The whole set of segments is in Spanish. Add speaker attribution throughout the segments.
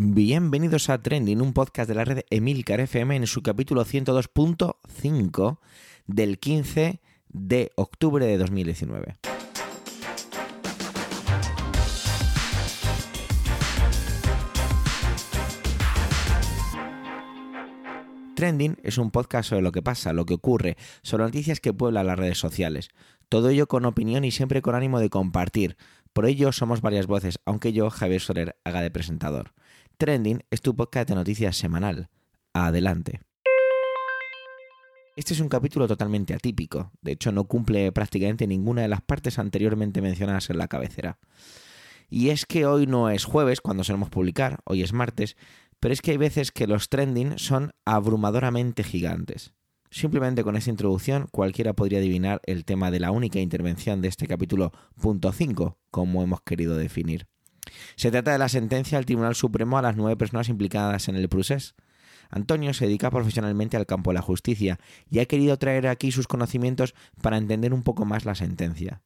Speaker 1: Bienvenidos a Trending, un podcast de la red Emilcar FM en su capítulo 102.5 del 15 de octubre de 2019. Trending es un podcast sobre lo que pasa, lo que ocurre, sobre noticias que pueblan las redes sociales. Todo ello con opinión y siempre con ánimo de compartir. Por ello somos varias voces, aunque yo, Javier Soler, haga de presentador. Trending es tu podcast de noticias semanal. Adelante. Este es un capítulo totalmente atípico, de hecho no cumple prácticamente ninguna de las partes anteriormente mencionadas en la cabecera. Y es que hoy no es jueves cuando solemos publicar, hoy es martes, pero es que hay veces que los trending son abrumadoramente gigantes. Simplemente con esta introducción cualquiera podría adivinar el tema de la única intervención de este capítulo punto 5, como hemos querido definir. Se trata de la sentencia del Tribunal Supremo a las nueve personas implicadas en el procés. Antonio se dedica profesionalmente al campo de la justicia y ha querido traer aquí sus conocimientos para entender un poco más la sentencia.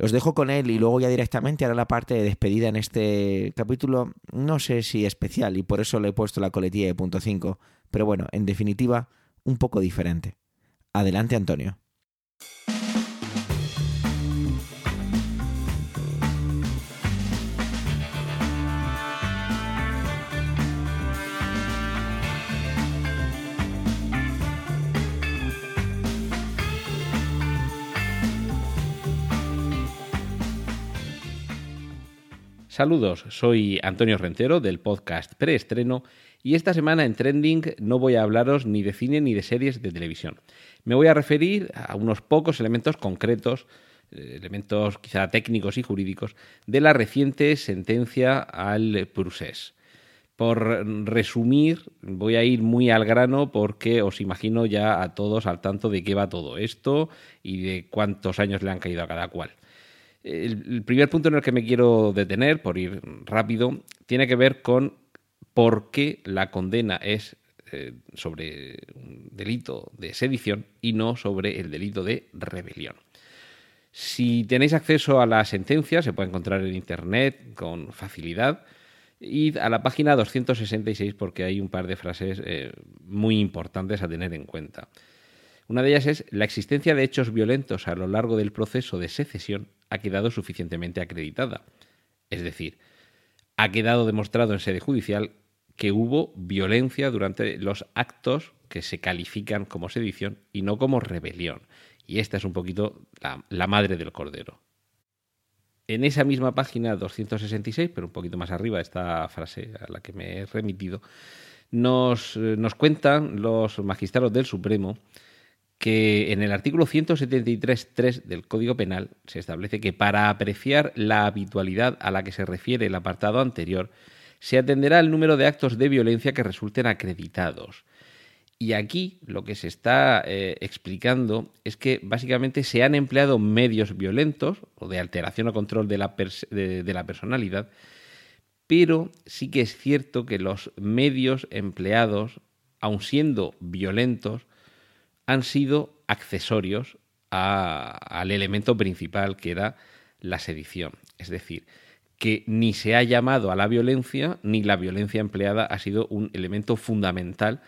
Speaker 1: Os dejo con él y luego ya directamente hará la parte de despedida en este capítulo, no sé si especial y por eso le he puesto la coletilla de punto 5, pero bueno, en definitiva, un poco diferente. Adelante Antonio.
Speaker 2: Saludos, soy Antonio Rentero del podcast Preestreno y esta semana en Trending no voy a hablaros ni de cine ni de series de televisión. Me voy a referir a unos pocos elementos concretos, eh, elementos quizá técnicos y jurídicos, de la reciente sentencia al procés. Por resumir, voy a ir muy al grano porque os imagino ya a todos al tanto de qué va todo esto y de cuántos años le han caído a cada cual. El, primer punto en el que me quiero detener, por ir rápido, tiene que ver con por qué la condena es eh, sobre un delito de sedición y no sobre el delito de rebelión. Si tenéis acceso a la sentencia, se puede encontrar en Internet con facilidad. Id a la página 266 porque hay un par de frases eh, muy importantes a tener en cuenta. Una de ellas es la existencia de hechos violentos a lo largo del proceso de secesión ha quedado suficientemente acreditada. Es decir, ha quedado demostrado en sede judicial que hubo violencia durante los actos que se califican como sedición y no como rebelión. Y esta es un poquito la, madre del cordero. En esa misma página 266, pero un poquito más arriba, esta frase a la que me he remitido, nos, nos cuentan los magistrados del Supremo que en el artículo 173.3 del Código Penal se establece que para apreciar la habitualidad a la que se refiere el apartado anterior, se atenderá al número de actos de violencia que resulten acreditados. Y aquí lo que se está eh, explicando es que básicamente se han empleado medios violentos o de alteración o control de la, de la personalidad, pero sí que es cierto que los medios empleados, aun siendo violentos, han sido accesorios al elemento principal que era la sedición. Es decir, que ni se ha llamado a la violencia, ni la violencia empleada ha sido un elemento fundamental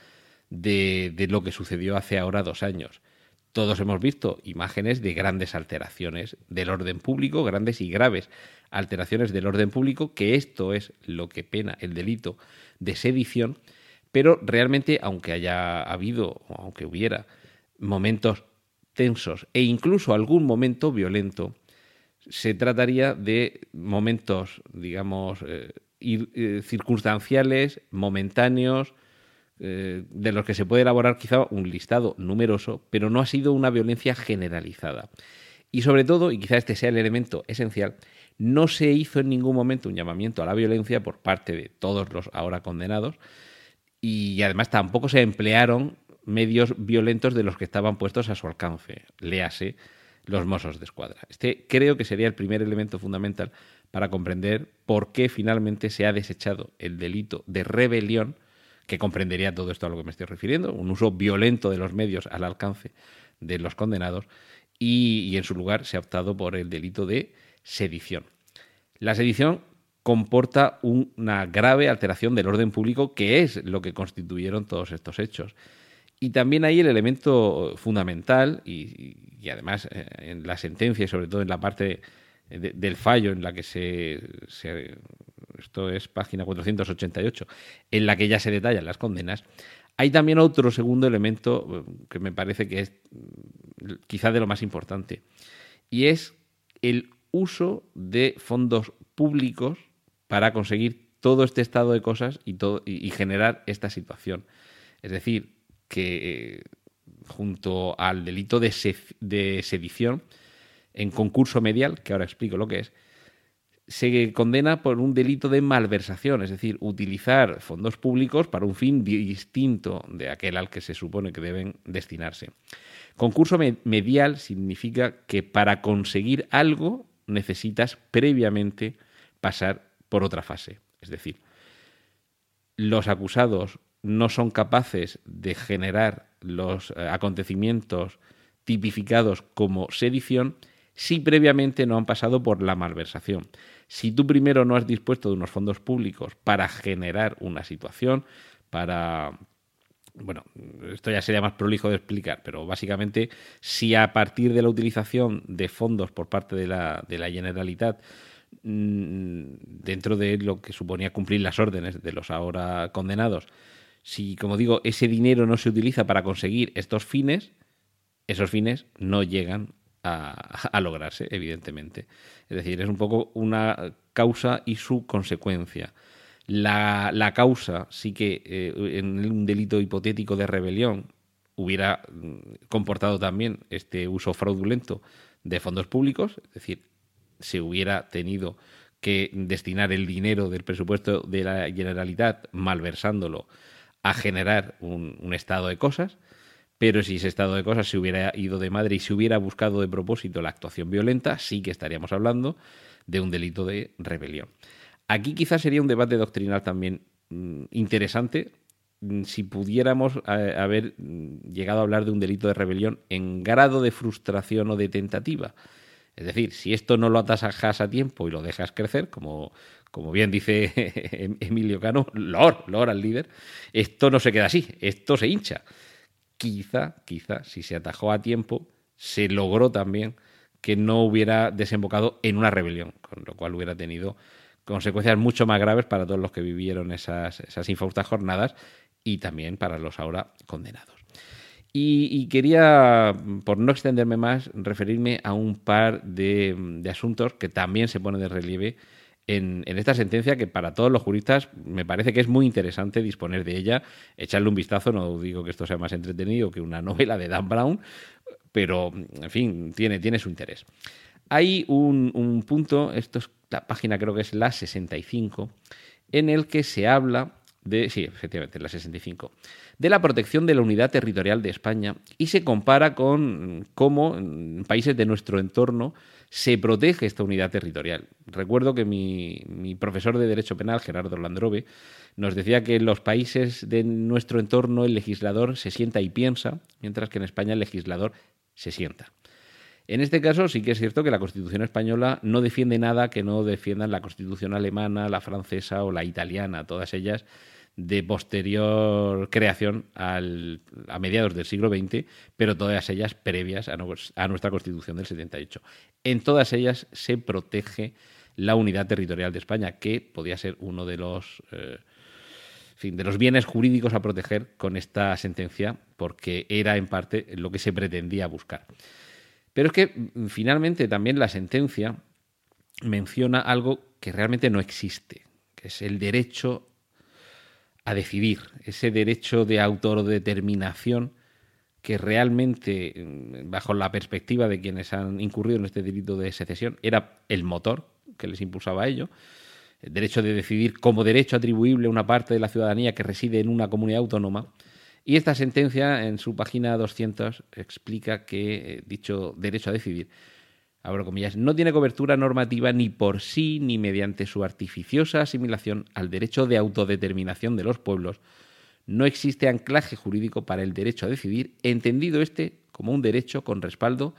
Speaker 2: de, de, lo que sucedió hace ahora dos años. Todos hemos visto imágenes de grandes alteraciones del orden público, grandes y graves alteraciones del orden público, que esto es lo que pena el delito de sedición, pero realmente, aunque haya habido, o aunque hubiera momentos tensos e incluso algún momento violento, se trataría de momentos, digamos, eh, eh, circunstanciales, momentáneos, eh, de los que se puede elaborar quizá un listado numeroso, pero no ha sido una violencia generalizada. Y sobre todo, y quizá este sea el elemento esencial, no se hizo en ningún momento un llamamiento a la violencia por parte de todos los ahora condenados, y además tampoco se emplearon medios violentos de los que estaban puestos a su alcance, léase los mozos de escuadra. Este creo que sería el primer elemento fundamental para comprender por qué finalmente se ha desechado el delito de rebelión, que comprendería todo esto a lo que me estoy refiriendo, un uso violento de los medios al alcance de los condenados, y en su lugar se ha optado por el delito de sedición. La sedición comporta una grave alteración del orden público, que es lo que constituyeron todos estos hechos. Y también hay el elemento fundamental, y, además eh, en la sentencia y sobre todo en la parte del fallo en la que se, Esto es página 488, en la que ya se detallan las condenas. Hay también otro segundo elemento eh, que me parece que es mm, quizá de lo más importante, y es el uso de fondos públicos para conseguir todo este estado de cosas y, todo, y generar esta situación. Es decir, que eh, junto al delito de, sedición en concurso medial, que ahora explico lo que es, se condena por un delito de malversación, es decir, utilizar fondos públicos para un fin distinto de aquel al que se supone que deben destinarse. Concurso medial significa que para conseguir algo necesitas previamente pasar por otra fase. Es decir, los acusados no son capaces de generar los eh, acontecimientos tipificados como sedición si previamente no han pasado por la malversación. Si tú primero no has dispuesto de unos fondos públicos para generar una situación, para... Bueno, esto ya sería más prolijo de explicar, pero básicamente si a partir de la utilización de fondos por parte de la, de la Generalitat mm, dentro de lo que suponía cumplir las órdenes de los ahora condenados, si, como digo, ese dinero no se utiliza para conseguir estos fines, esos fines no llegan a, lograrse, evidentemente. Es decir, es un poco una causa y su consecuencia. La, causa sí que eh, en un delito hipotético de rebelión hubiera mm, comportado también este uso fraudulento de fondos públicos, es decir, se hubiera tenido que destinar el dinero del presupuesto de la Generalitat malversándolo a generar un, estado de cosas, pero si ese estado de cosas se hubiera ido de madre y se hubiera buscado de propósito la actuación violenta, sí que estaríamos hablando de un delito de rebelión. Aquí quizás sería un debate doctrinal también mm, interesante mm, si pudiéramos eh, haber mm, llegado a hablar de un delito de rebelión en grado de frustración o de tentativa. Es decir, si esto no lo atasajas a tiempo y lo dejas crecer, como como bien dice em-, Emilio Cano, Lord, Lord al líder, esto no se queda así, esto se hincha. Quizá, quizá, si se atajó a tiempo, se logró también que no hubiera desembocado en una rebelión, con lo cual hubiera tenido consecuencias mucho más graves para todos los que vivieron esas, esas infaustas jornadas y también para los ahora condenados. Y, quería, por no extenderme más, referirme a un par de, asuntos que también se ponen de relieve en, esta sentencia que para todos los juristas me parece que es muy interesante disponer de ella, echarle un vistazo, no digo que esto sea más entretenido que una novela de Dan Brown, pero en fin, tiene, tiene su interés. Hay un, un punto, esto es la página creo que es la 65, en el que se habla de, sí, efectivamente, la 65, de la protección de la unidad territorial de España y se compara con cómo en países de nuestro entorno se protege esta unidad territorial. Recuerdo que mi, profesor de Derecho Penal, Gerardo Landrove, nos decía que en los países de nuestro entorno el legislador se sienta y piensa, mientras que en España el legislador se sienta. En este caso sí que es cierto que la Constitución española no defiende nada que no defiendan la Constitución alemana, la francesa o la italiana, todas ellas de posterior creación a mediados del siglo XX, pero todas ellas previas a, nuestra Constitución del 78. En todas ellas se protege la unidad territorial de España, que podía ser uno de los, eh, de los bienes jurídicos a proteger con esta sentencia, porque era en parte lo que se pretendía buscar. Pero es que mm, finalmente también la sentencia menciona algo que realmente no existe, que es el derecho a decidir, ese derecho de autodeterminación que realmente, mm, bajo la perspectiva de quienes han incurrido en este delito de secesión, era el motor que les impulsaba a ello, el derecho de decidir como derecho atribuible a una parte de la ciudadanía que reside en una comunidad autónoma. Y esta sentencia, en su página 200, explica que eh, dicho derecho a decidir abro comillas, no tiene cobertura normativa ni por sí ni mediante su artificiosa asimilación al derecho de autodeterminación de los pueblos, no existe anclaje jurídico para el derecho a decidir, entendido este como un derecho con respaldo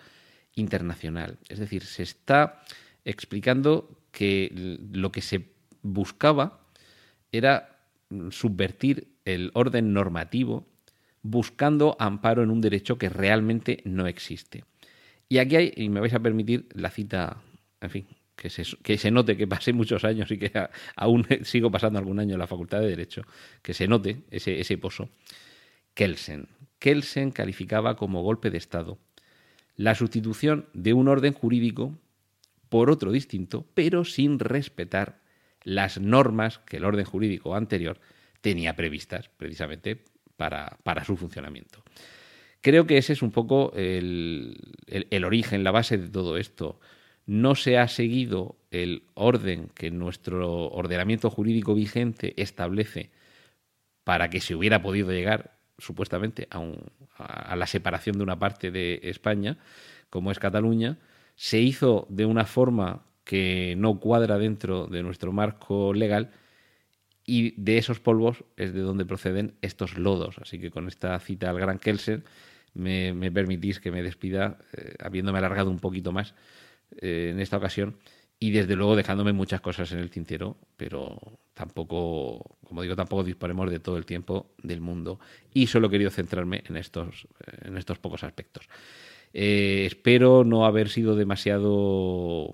Speaker 2: internacional. Es decir, se está explicando que lo que se buscaba era subvertir el orden normativo buscando amparo en un derecho que realmente no existe. Y aquí hay, y me vais a permitir la cita, en fin, que se, que se note que pasé muchos años y que aún sigo pasando algún año en la Facultad de Derecho, que se note ese, ese pozo. Kelsen. Kelsen calificaba como golpe de Estado la sustitución de un orden jurídico por otro distinto, pero sin respetar las normas que el orden jurídico anterior tenía previstas precisamente para, su funcionamiento. Creo que ese es un poco el, el, origen, la base de todo esto. No se ha seguido el orden que nuestro ordenamiento jurídico vigente establece para que se hubiera podido llegar supuestamente a, un, a la separación de una parte de España, como es Cataluña, se hizo de una forma que no cuadra dentro de nuestro marco legal y de esos polvos es de donde proceden estos lodos. Así que con esta cita al gran Kelsen me, permitís que me despida, eh, habiéndome alargado un poquito más eh, en esta ocasión y desde luego dejándome muchas cosas en el tintero, pero tampoco, como digo, tampoco disponemos de todo el tiempo del mundo y solo he querido centrarme en estos, en estos pocos aspectos. Eh, espero no haber sido demasiado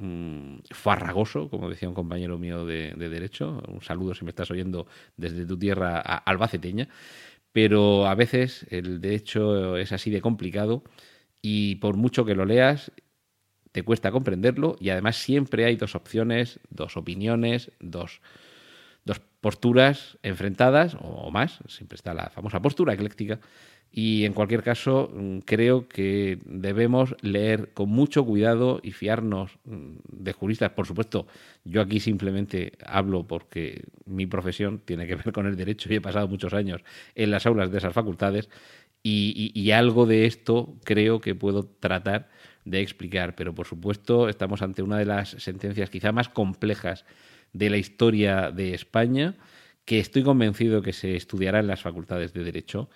Speaker 2: mm, farragoso, como decía un compañero mío de, Derecho. Un saludo si me estás oyendo desde tu tierra albaceteña. Pero a veces el derecho es así de complicado y por mucho que lo leas, te cuesta comprenderlo y además siempre hay dos opciones, dos opiniones, dos, dos posturas enfrentadas o más. Siempre está la famosa postura ecléctica y en cualquier caso, mm, creo que debemos leer con mucho cuidado y fiarnos mm, de juristas. Por supuesto, yo aquí simplemente hablo porque mi profesión tiene que ver con el derecho y he pasado muchos años en las aulas de esas facultades y, algo de esto creo que puedo tratar de explicar. Pero por supuesto, estamos ante una de las sentencias quizá más complejas de la historia de España, que estoy convencido que se estudiará en las facultades de Derecho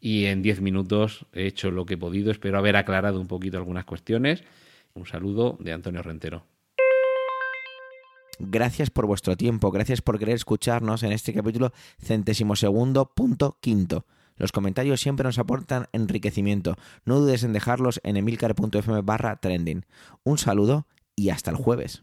Speaker 2: y en 10 minutos he hecho lo que he podido. Espero haber aclarado un poquito algunas cuestiones. Un saludo de Antonio Rentero.
Speaker 1: Gracias por vuestro tiempo, gracias por querer escucharnos en este capítulo centésimo segundo punto quinto. Los comentarios siempre nos aportan enriquecimiento. No dudes en dejarlos en emilcar.fm barra trending. Un saludo y hasta el jueves.